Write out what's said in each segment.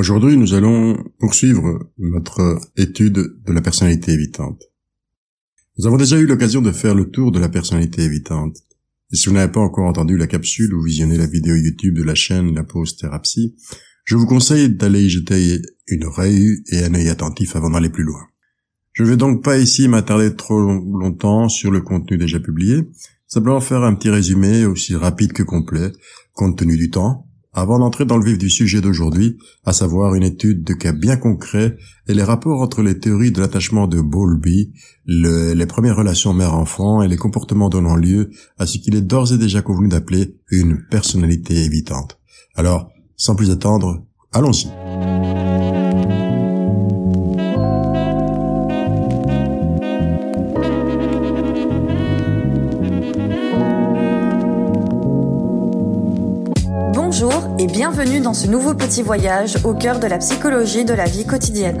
Aujourd'hui, nous allons poursuivre notre étude de la personnalité évitante. Nous avons déjà eu l'occasion de faire le tour de la personnalité évitante. Et si vous n'avez pas encore entendu la capsule ou visionné la vidéo YouTube de la chaîne La Pause Thérapie, je vous conseille d'aller y jeter une oreille et un œil attentif avant d'aller plus loin. Je ne vais donc pas ici m'attarder trop longtemps sur le contenu déjà publié, simplement faire un petit résumé aussi rapide que complet, compte tenu du temps, avant d'entrer dans le vif du sujet d'aujourd'hui, à savoir une étude de cas bien concrets et les rapports entre les théories de l'attachement de Bowlby, les premières relations mère-enfant et les comportements donnant lieu à ce qu'il est d'ores et déjà convenu d'appeler une personnalité évitante. Alors, sans plus attendre, allons-y. Dans ce nouveau petit voyage au cœur de la psychologie de la vie quotidienne.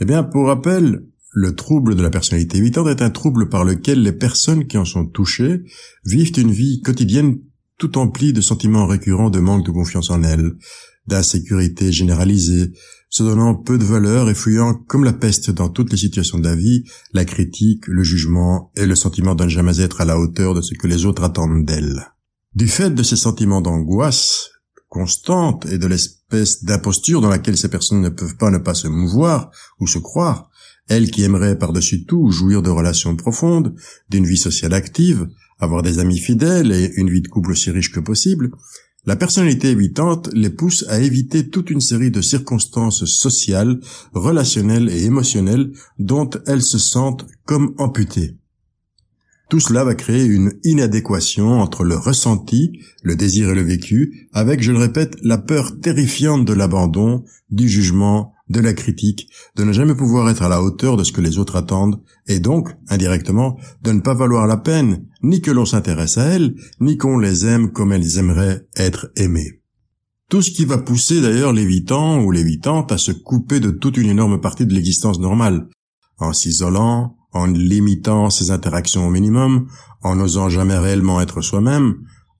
Eh bien, pour rappel, le trouble de la personnalité évitante est un trouble par lequel les personnes qui en sont touchées vivent une vie quotidienne tout emplie de sentiments récurrents de manque de confiance en elles, d'insécurité généralisée, se donnant peu de valeur et fuyant comme la peste dans toutes les situations de la vie, la critique, le jugement et le sentiment de ne jamais être à la hauteur de ce que les autres attendent d'elle. Du fait de ces sentiments d'angoisse constante et de l'espèce d'imposture dans laquelle ces personnes ne peuvent pas ne pas se mouvoir ou se croire, elles qui aimeraient par-dessus tout jouir de relations profondes, d'une vie sociale active, avoir des amis fidèles et une vie de couple aussi riche que possible, la personnalité évitante les pousse à éviter toute une série de circonstances sociales, relationnelles et émotionnelles dont elles se sentent comme amputées. Tout cela va créer une inadéquation entre le ressenti, le désir et le vécu, avec, je le répète, la peur terrifiante de l'abandon, du jugement, de la critique, de ne jamais pouvoir être à la hauteur de ce que les autres attendent, et donc, indirectement, de ne pas valoir la peine, ni que l'on s'intéresse à elles, ni qu'on les aime comme elles aimeraient être aimées. Tout ce qui va pousser d'ailleurs l'évitant ou l'évitante à se couper de toute une énorme partie de l'existence normale, en s'isolant, en limitant ses interactions au minimum, en n'osant jamais réellement être soi-même,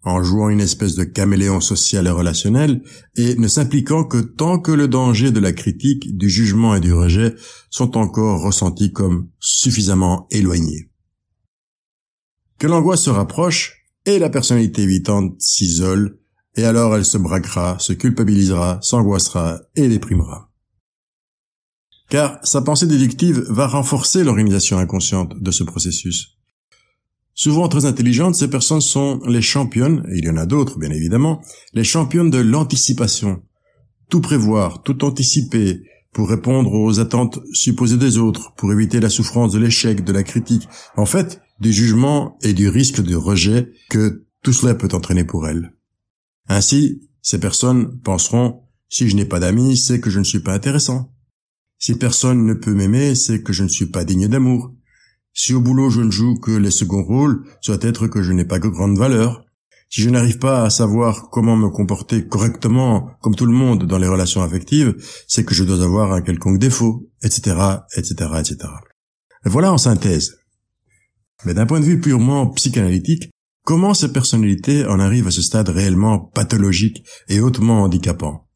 en jouant une espèce de caméléon social et relationnel, et ne s'impliquant que tant que le danger de la critique, du jugement et du rejet sont encore ressentis comme suffisamment éloignés. Que l'angoisse se rapproche, et la personnalité évitante s'isole, et alors elle se braquera, se culpabilisera, s'angoissera et déprimera. Car sa pensée déductive va renforcer l'organisation inconsciente de ce processus. Souvent très intelligentes, ces personnes sont les championnes, et il y en a d'autres bien évidemment, les championnes de l'anticipation. Tout prévoir, tout anticiper, pour répondre aux attentes supposées des autres, pour éviter la souffrance de l'échec, de la critique, en fait, du jugement et du risque de rejet que tout cela peut entraîner pour elles. Ainsi, ces personnes penseront, si je n'ai pas d'amis, c'est que je ne suis pas intéressant. Si personne ne peut m'aimer, c'est que je ne suis pas digne d'amour. Si au boulot je ne joue que les seconds rôles, soit être que je n'ai pas de grande valeur. Si je n'arrive pas à savoir comment me comporter correctement comme tout le monde dans les relations affectives, c'est que je dois avoir un quelconque défaut, etc., etc., etc. voilà en synthèse. Mais d'un point de vue purement psychanalytique, comment ces personnalités en arrivent à ce stade réellement pathologique et hautement handicapant?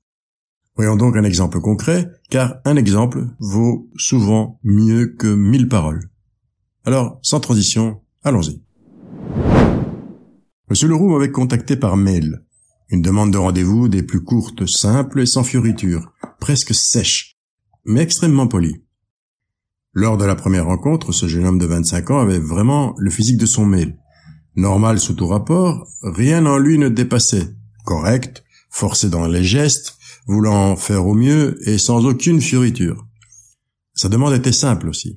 Voyons donc un exemple concret, car un exemple vaut souvent mieux que mille paroles. Alors, sans transition, allons-y. Monsieur Leroux m'avait contacté par mail. Une demande de rendez-vous des plus courtes, simples et sans fioritures, presque sèche, mais extrêmement polie. Lors de la première rencontre, ce jeune homme de 25 ans avait vraiment le physique de son mail. Normal sous tout rapport, rien en lui ne dépassait. Correct, forcé dans les gestes, voulant faire au mieux et sans aucune fioriture. Sa demande était simple aussi.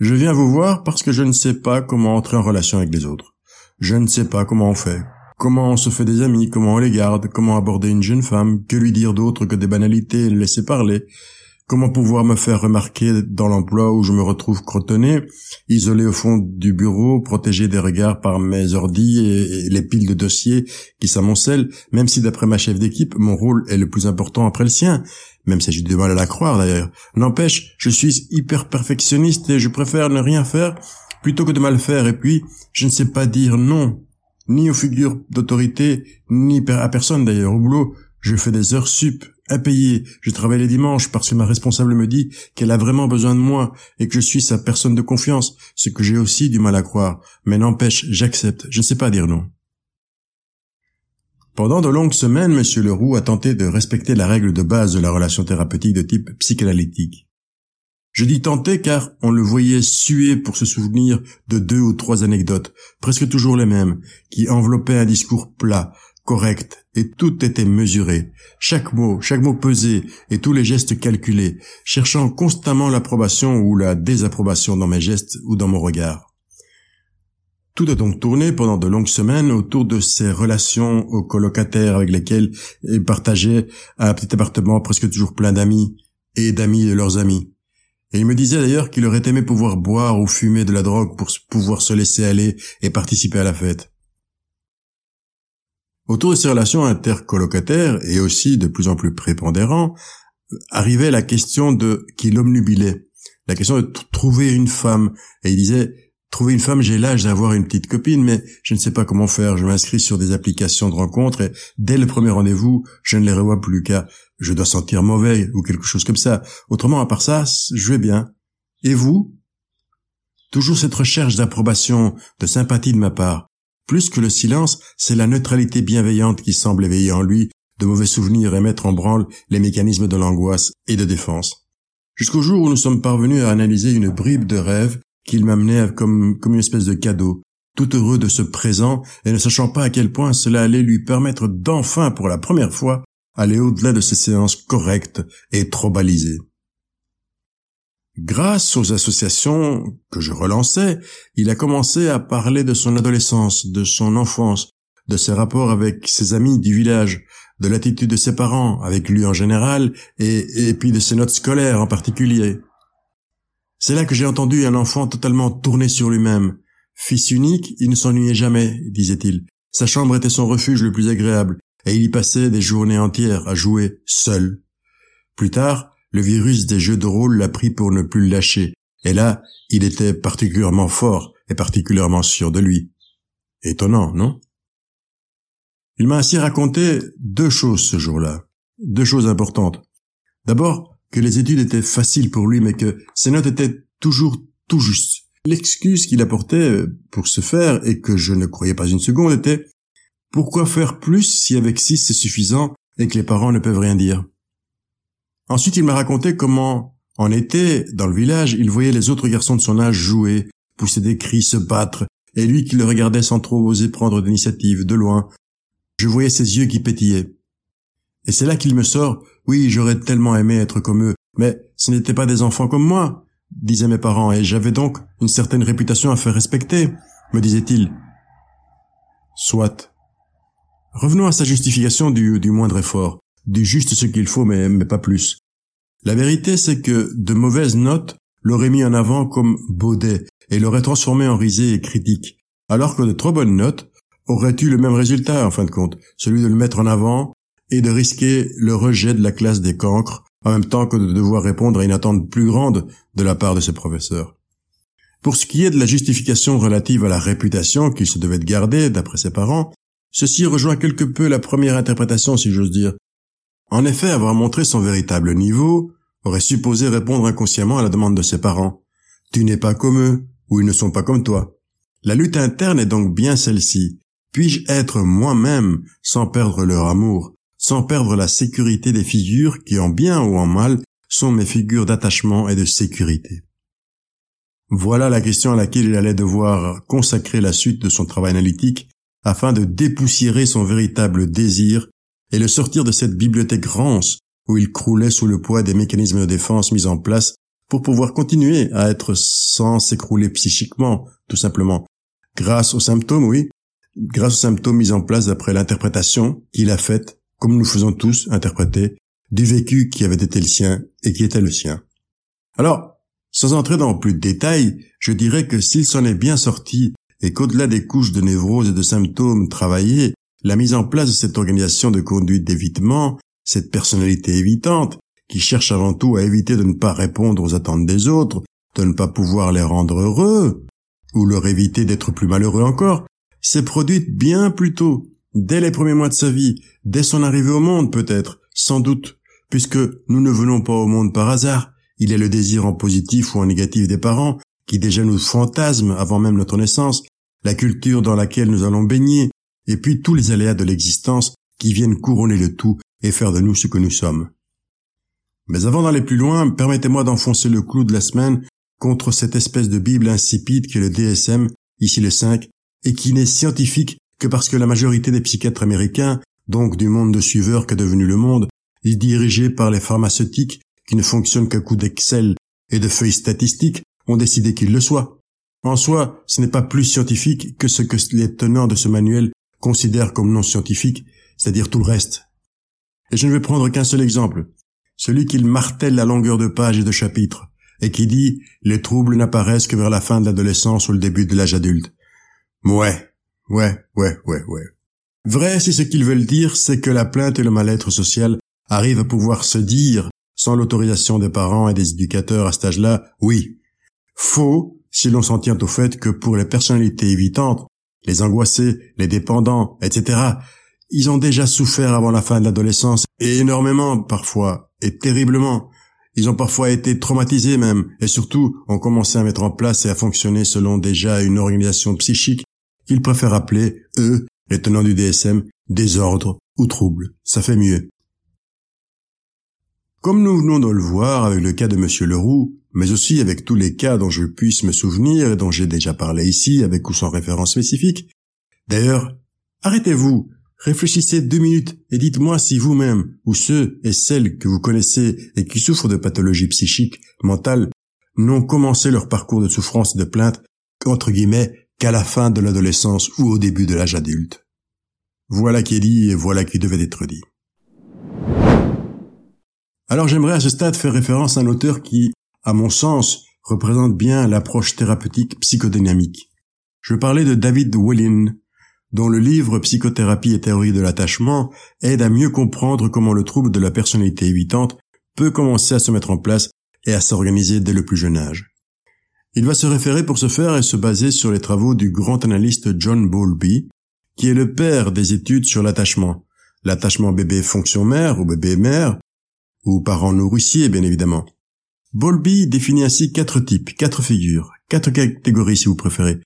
Je viens vous voir parce que je ne sais pas comment entrer en relation avec les autres. Je ne sais pas comment on fait. Comment on se fait des amis, comment on les garde, comment aborder une jeune femme, que lui dire d'autre que des banalités et le laisser parler. Comment pouvoir me faire remarquer dans l'emploi où je me retrouve crotonné, isolé au fond du bureau, protégé des regards par mes ordis et, les piles de dossiers qui s'amoncellent, même si d'après ma chef d'équipe, mon rôle est le plus important après le sien, même si j'ai du mal à la croire d'ailleurs. N'empêche, je suis hyper perfectionniste et je préfère ne rien faire plutôt que de mal faire et puis je ne sais pas dire non, ni aux figures d'autorité, ni à personne d'ailleurs. Au boulot, je fais des heures sup, impayées. Je travaille les dimanches parce que ma responsable me dit qu'elle a vraiment besoin de moi et que je suis sa personne de confiance, ce que j'ai aussi du mal à croire. Mais n'empêche, j'accepte. Je ne sais pas dire non. Pendant de longues semaines, M. Leroux a tenté de respecter la règle de base de la relation thérapeutique de type psychanalytique. Je dis tenter car on le voyait suer pour se souvenir de deux ou trois anecdotes, presque toujours les mêmes, qui enveloppaient un discours plat, correct, et tout était mesuré, chaque mot, chaque mot pesé, et tous les gestes calculés, cherchant constamment l'approbation ou la désapprobation dans mes gestes ou dans mon regard. Tout a donc tourné pendant de longues semaines autour de ces relations aux colocataires avec lesquels il partageait un petit appartement presque toujours plein d'amis et d'amis de leurs amis. Et il me disait d'ailleurs qu'il aurait aimé pouvoir boire ou fumer de la drogue pour pouvoir se laisser aller et participer à la fête. Autour de ces relations intercolocataires, et aussi de plus en plus prépondérant, arrivait la question de qui l'omnubilait, la question de trouver une femme. Et il disait, trouver une femme, j'ai l'âge d'avoir une petite copine, mais je ne sais pas comment faire. Je m'inscris sur des applications de rencontres et dès le premier rendez-vous, je ne les revois plus car je dois sentir mauvais ou quelque chose comme ça. Autrement, à part ça, je vais bien. Et vous? Toujours cette recherche d'approbation, de sympathie de ma part. Plus que le silence, c'est la neutralité bienveillante qui semble éveiller en lui de mauvais souvenirs et mettre en branle les mécanismes de l'angoisse et de défense. Jusqu'au jour où nous sommes parvenus à analyser une bribe de rêve qu'il m'amenait comme, une espèce de cadeau, tout heureux de ce présent et ne sachant pas à quel point cela allait lui permettre d'enfin pour la première fois aller au-delà de ces séances correctes et trop balisées. Grâce aux associations que je relançais, il a commencé à parler de son adolescence, de son enfance, de ses rapports avec ses amis du village, de l'attitude de ses parents avec lui en général, et, puis de ses notes scolaires en particulier. C'est là que j'ai entendu un enfant totalement tourné sur lui-même. Fils unique, il ne s'ennuyait jamais, disait-il. Sa chambre était son refuge le plus agréable, et il y passait des journées entières à jouer seul. Plus tard, le virus des jeux de rôle l'a pris pour ne plus le lâcher, et là, il était particulièrement fort et particulièrement sûr de lui. Étonnant, non? Il m'a ainsi raconté deux choses ce jour-là, deux choses importantes. D'abord, que les études étaient faciles pour lui, mais que ses notes étaient toujours tout justes. L'excuse qu'il apportait pour ce faire, et que je ne croyais pas une seconde, était pourquoi faire plus si avec six c'est suffisant et que les parents ne peuvent rien dire? Ensuite, il m'a raconté comment, en été, dans le village, il voyait les autres garçons de son âge jouer, pousser des cris, se battre, et lui qui le regardait sans trop oser prendre d'initiative, de loin. Je voyais ses yeux qui pétillaient. Et c'est là qu'il me sort, oui, j'aurais tellement aimé être comme eux, mais ce n'étaient pas des enfants comme moi, disaient mes parents, et j'avais donc une certaine réputation à faire respecter, me disait-il. Soit. Revenons à sa justification du, du moindre effort du juste ce qu'il faut, mais, mais pas plus. La vérité, c'est que de mauvaises notes l'auraient mis en avant comme baudet et l'auraient transformé en risée et critique, alors que de trop bonnes notes auraient eu le même résultat, en fin de compte, celui de le mettre en avant et de risquer le rejet de la classe des cancres, en même temps que de devoir répondre à une attente plus grande de la part de ses professeurs. Pour ce qui est de la justification relative à la réputation qu'il se devait de garder, d'après ses parents, ceci rejoint quelque peu la première interprétation, si j'ose dire, en effet, avoir montré son véritable niveau aurait supposé répondre inconsciemment à la demande de ses parents. Tu n'es pas comme eux, ou ils ne sont pas comme toi. La lutte interne est donc bien celle-ci. Puis-je être moi-même sans perdre leur amour, sans perdre la sécurité des figures qui, en bien ou en mal, sont mes figures d'attachement et de sécurité? Voilà la question à laquelle il allait devoir consacrer la suite de son travail analytique afin de dépoussiérer son véritable désir et le sortir de cette bibliothèque rance où il croulait sous le poids des mécanismes de défense mis en place pour pouvoir continuer à être sans s'écrouler psychiquement, tout simplement. Grâce aux symptômes, oui, grâce aux symptômes mis en place d'après l'interprétation qu'il a faite, comme nous faisons tous interpréter, du vécu qui avait été le sien et qui était le sien. Alors, sans entrer dans plus de détails, je dirais que s'il s'en est bien sorti et qu'au-delà des couches de névrose et de symptômes travaillés, la mise en place de cette organisation de conduite d'évitement, cette personnalité évitante, qui cherche avant tout à éviter de ne pas répondre aux attentes des autres, de ne pas pouvoir les rendre heureux, ou leur éviter d'être plus malheureux encore, s'est produite bien plus tôt, dès les premiers mois de sa vie, dès son arrivée au monde peut-être, sans doute, puisque nous ne venons pas au monde par hasard, il est le désir en positif ou en négatif des parents, qui déjà nous fantasme avant même notre naissance, la culture dans laquelle nous allons baigner, et puis tous les aléas de l'existence qui viennent couronner le tout et faire de nous ce que nous sommes. Mais avant d'aller plus loin, permettez-moi d'enfoncer le clou de la semaine contre cette espèce de Bible insipide qui est le DSM, ici le 5, et qui n'est scientifique que parce que la majorité des psychiatres américains, donc du monde de suiveurs qu'est devenu le monde, est dirigé par les pharmaceutiques qui ne fonctionnent qu'à coup d'Excel et de feuilles statistiques, ont décidé qu'il le soit. En soi, ce n'est pas plus scientifique que ce que les tenants de ce manuel considèrent comme non scientifique, c'est-à-dire tout le reste. Et je ne vais prendre qu'un seul exemple, celui qu'il martèle à longueur de page et de chapitre, et qui dit les troubles n'apparaissent que vers la fin de l'adolescence ou le début de l'âge adulte. Ouais, ouais, ouais, ouais, ouais. Vrai si ce qu'ils veulent dire, c'est que la plainte et le mal-être social arrivent à pouvoir se dire, sans l'autorisation des parents et des éducateurs à cet âge-là, oui. Faux si l'on s'en tient au fait que pour les personnalités évitantes, les angoissés, les dépendants, etc., ils ont déjà souffert avant la fin de l'adolescence, et énormément parfois, et terriblement. Ils ont parfois été traumatisés même, et surtout ont commencé à mettre en place et à fonctionner selon déjà une organisation psychique qu'ils préfèrent appeler, eux, les tenants du DSM, désordre ou trouble. Ça fait mieux. Comme nous venons de le voir avec le cas de Monsieur Leroux, mais aussi avec tous les cas dont je puisse me souvenir et dont j'ai déjà parlé ici avec ou sans référence spécifique, d'ailleurs, arrêtez-vous, réfléchissez deux minutes et dites-moi si vous-même ou ceux et celles que vous connaissez et qui souffrent de pathologies psychiques, mentales, n'ont commencé leur parcours de souffrance et de plainte, entre guillemets, qu'à la fin de l'adolescence ou au début de l'âge adulte. Voilà qui est dit et voilà qui devait être dit. Alors j'aimerais à ce stade faire référence à un auteur qui, à mon sens, représente bien l'approche thérapeutique psychodynamique. Je parlais de David Wellin, dont le livre Psychothérapie et théorie de l'attachement aide à mieux comprendre comment le trouble de la personnalité évitante peut commencer à se mettre en place et à s'organiser dès le plus jeune âge. Il va se référer pour ce faire et se baser sur les travaux du grand analyste John Bowlby, qui est le père des études sur l'attachement, l'attachement bébé-fonction-mère ou bébé-mère, ou parent nourricier bien évidemment. Bowlby définit ainsi quatre types, quatre figures, quatre catégories si vous préférez,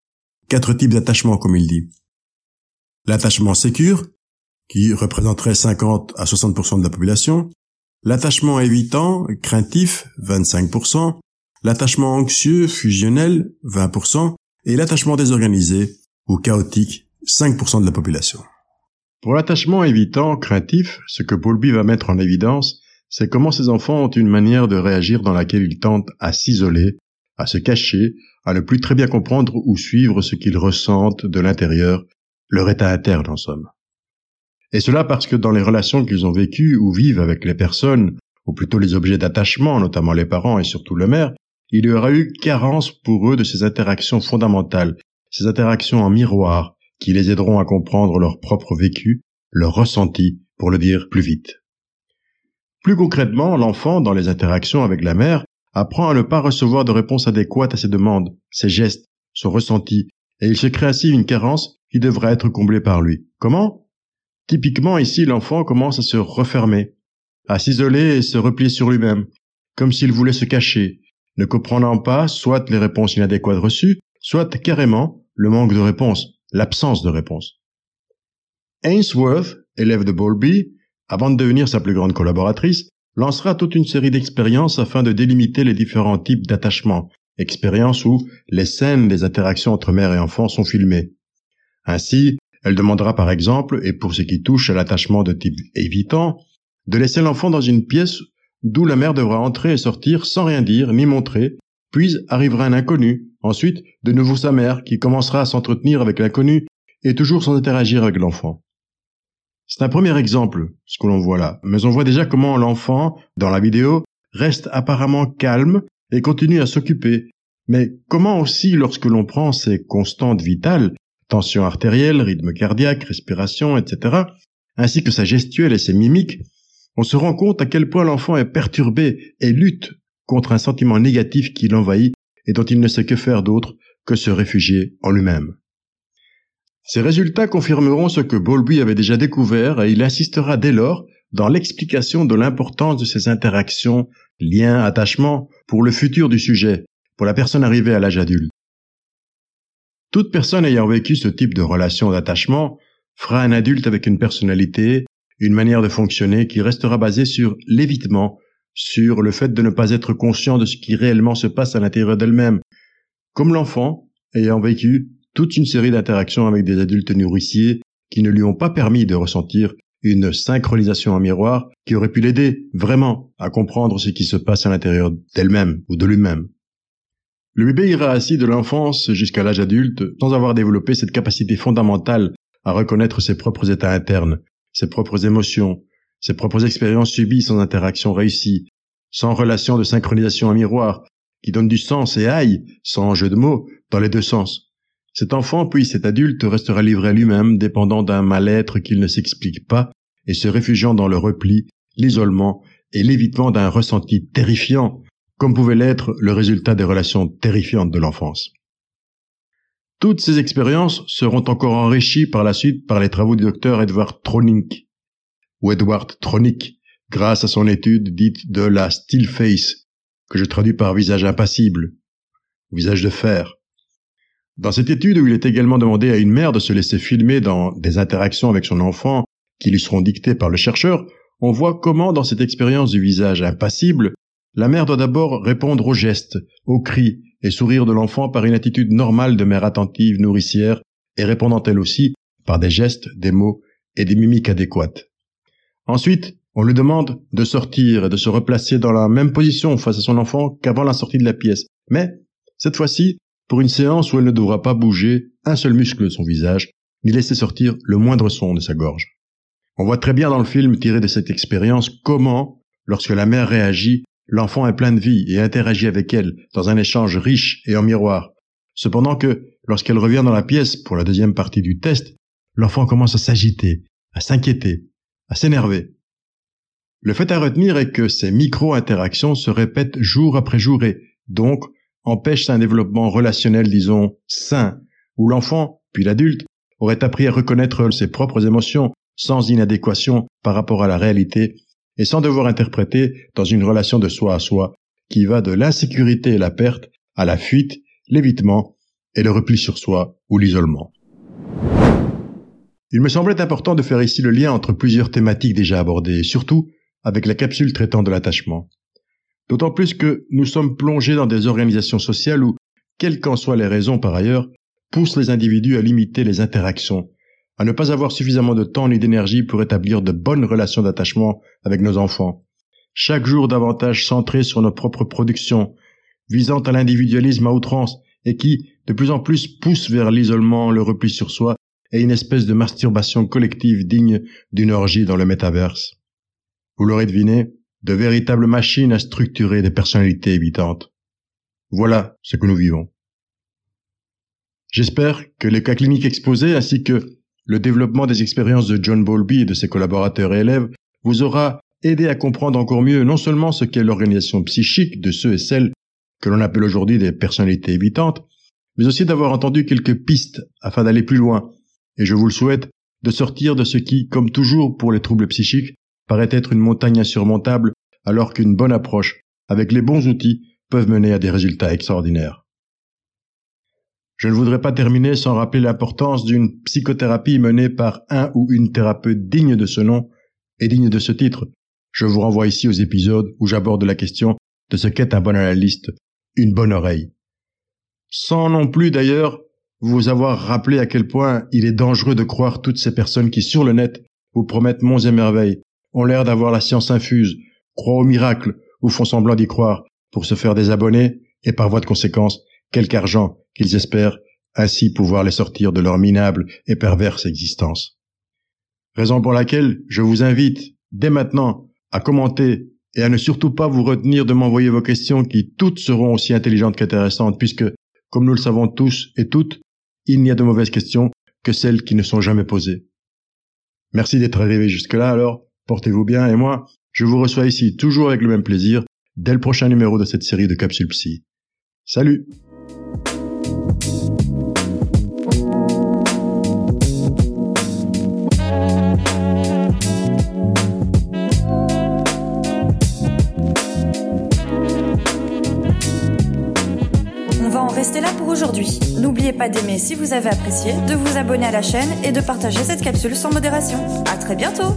quatre types d'attachement comme il dit. L'attachement sécure, qui représenterait 50 à 60% de la population, l'attachement évitant, craintif, 25%, l'attachement anxieux, fusionnel, 20%, et l'attachement désorganisé, ou chaotique, 5% de la population. Pour l'attachement évitant, craintif, ce que Bowlby va mettre en évidence, c'est comment ces enfants ont une manière de réagir dans laquelle ils tentent à s'isoler, à se cacher, à ne plus très bien comprendre ou suivre ce qu'ils ressentent de l'intérieur, leur état interne en somme. Et cela parce que dans les relations qu'ils ont vécues ou vivent avec les personnes, ou plutôt les objets d'attachement, notamment les parents et surtout le mère, il y aura eu carence pour eux de ces interactions fondamentales, ces interactions en miroir, qui les aideront à comprendre leur propre vécu, leur ressenti, pour le dire plus vite. Plus concrètement, l'enfant, dans les interactions avec la mère, apprend à ne pas recevoir de réponse adéquate à ses demandes, ses gestes, son ressenti, et il se crée ainsi une carence qui devrait être comblée par lui. Comment? Typiquement ici, l'enfant commence à se refermer, à s'isoler et se replier sur lui-même, comme s'il voulait se cacher, ne comprenant pas soit les réponses inadéquates reçues, soit carrément le manque de réponse, l'absence de réponse. Ainsworth, élève de Bowlby, avant de devenir sa plus grande collaboratrice, lancera toute une série d'expériences afin de délimiter les différents types d'attachement, expériences où les scènes des interactions entre mère et enfant sont filmées. Ainsi, elle demandera par exemple, et pour ce qui touche à l'attachement de type évitant, de laisser l'enfant dans une pièce d'où la mère devra entrer et sortir sans rien dire ni montrer, puis arrivera un inconnu, ensuite de nouveau sa mère qui commencera à s'entretenir avec l'inconnu et toujours sans interagir avec l'enfant. C'est un premier exemple, ce que l'on voit là. Mais on voit déjà comment l'enfant, dans la vidéo, reste apparemment calme et continue à s'occuper. Mais comment aussi, lorsque l'on prend ses constantes vitales, tension artérielle, rythme cardiaque, respiration, etc., ainsi que sa gestuelle et ses mimiques, on se rend compte à quel point l'enfant est perturbé et lutte contre un sentiment négatif qui l'envahit et dont il ne sait que faire d'autre que se réfugier en lui-même. Ces résultats confirmeront ce que Bowlby avait déjà découvert et il insistera dès lors dans l'explication de l'importance de ces interactions, liens, attachements pour le futur du sujet, pour la personne arrivée à l'âge adulte. Toute personne ayant vécu ce type de relation d'attachement fera un adulte avec une personnalité, une manière de fonctionner qui restera basée sur l'évitement, sur le fait de ne pas être conscient de ce qui réellement se passe à l'intérieur d'elle-même, comme l'enfant ayant vécu toute une série d'interactions avec des adultes nourriciers qui ne lui ont pas permis de ressentir une synchronisation en miroir qui aurait pu l'aider vraiment à comprendre ce qui se passe à l'intérieur d'elle-même ou de lui-même. Le bébé ira ainsi de l'enfance jusqu'à l'âge adulte sans avoir développé cette capacité fondamentale à reconnaître ses propres états internes, ses propres émotions, ses propres expériences subies sans interaction réussie, sans relation de synchronisation en miroir, qui donne du sens et aille, sans jeu de mots, dans les deux sens. Cet enfant, puis cet adulte, restera livré à lui-même, dépendant d'un mal-être qu'il ne s'explique pas, et se réfugiant dans le repli, l'isolement et l'évitement d'un ressenti terrifiant comme pouvait l'être le résultat des relations terrifiantes de l'enfance. Toutes ces expériences seront encore enrichies par la suite par les travaux du docteur Edward Tronick, ou Edward Tronick, grâce à son étude dite de la still face, que je traduis par visage impassible, visage de fer. Dans cette étude où il est également demandé à une mère de se laisser filmer dans des interactions avec son enfant qui lui seront dictées par le chercheur, on voit comment dans cette expérience du visage impassible, la mère doit d'abord répondre aux gestes, aux cris et sourire de l'enfant par une attitude normale de mère attentive, nourricière, et répondant elle aussi par des gestes, des mots et des mimiques adéquates. Ensuite, on lui demande de sortir et de se replacer dans la même position face à son enfant qu'avant la sortie de la pièce. Mais, cette fois-ci, pour une séance où elle ne devra pas bouger un seul muscle de son visage, ni laisser sortir le moindre son de sa gorge. On voit très bien dans le film tiré de cette expérience comment, lorsque la mère réagit, L'enfant est plein de vie et interagit avec elle dans un échange riche et en miroir. Cependant que, lorsqu'elle revient dans la pièce pour la deuxième partie du test, l'enfant commence à s'agiter, à s'inquiéter, à s'énerver. Le fait à retenir est que ces micro-interactions se répètent jour après jour et, donc, empêchent un développement relationnel, disons, sain, où l'enfant, puis l'adulte, aurait appris à reconnaître ses propres émotions sans inadéquation par rapport à la réalité et sans devoir interpréter dans une relation de soi à soi qui va de l'insécurité et la perte à la fuite, l'évitement et le repli sur soi ou l'isolement. Il me semblait important de faire ici le lien entre plusieurs thématiques déjà abordées, surtout avec la capsule traitant de l'attachement. D'autant plus que nous sommes plongés dans des organisations sociales où, quelles qu'en soient les raisons par ailleurs, poussent les individus à limiter les interactions à ne pas avoir suffisamment de temps ni d'énergie pour établir de bonnes relations d'attachement avec nos enfants. Chaque jour davantage centré sur nos propres productions, visant à l'individualisme à outrance et qui, de plus en plus, pousse vers l'isolement, le repli sur soi et une espèce de masturbation collective digne d'une orgie dans le métaverse. Vous l'aurez deviné, de véritables machines à structurer des personnalités évitantes. Voilà ce que nous vivons. J'espère que les cas cliniques exposés ainsi que le développement des expériences de John Bowlby et de ses collaborateurs et élèves vous aura aidé à comprendre encore mieux non seulement ce qu'est l'organisation psychique de ceux et celles que l'on appelle aujourd'hui des personnalités évitantes, mais aussi d'avoir entendu quelques pistes afin d'aller plus loin, et je vous le souhaite, de sortir de ce qui, comme toujours pour les troubles psychiques, paraît être une montagne insurmontable, alors qu'une bonne approche, avec les bons outils, peuvent mener à des résultats extraordinaires. Je ne voudrais pas terminer sans rappeler l'importance d'une psychothérapie menée par un ou une thérapeute digne de ce nom et digne de ce titre. Je vous renvoie ici aux épisodes où j'aborde la question de ce qu'est un bon analyste, une bonne oreille. Sans non plus d'ailleurs vous avoir rappelé à quel point il est dangereux de croire toutes ces personnes qui sur le net vous promettent monts et merveilles, ont l'air d'avoir la science infuse, croient au miracle ou font semblant d'y croire pour se faire des abonnés et par voie de conséquence quelque argent qu'ils espèrent ainsi pouvoir les sortir de leur minable et perverse existence. Raison pour laquelle je vous invite dès maintenant à commenter et à ne surtout pas vous retenir de m'envoyer vos questions qui toutes seront aussi intelligentes qu'intéressantes puisque, comme nous le savons tous et toutes, il n'y a de mauvaises questions que celles qui ne sont jamais posées. Merci d'être arrivé jusque-là alors, portez-vous bien et moi, je vous reçois ici toujours avec le même plaisir dès le prochain numéro de cette série de Capsule Psy. Salut On va en rester là pour aujourd'hui. N'oubliez pas d'aimer si vous avez apprécié, de vous abonner à la chaîne et de partager cette capsule sans modération. À très bientôt!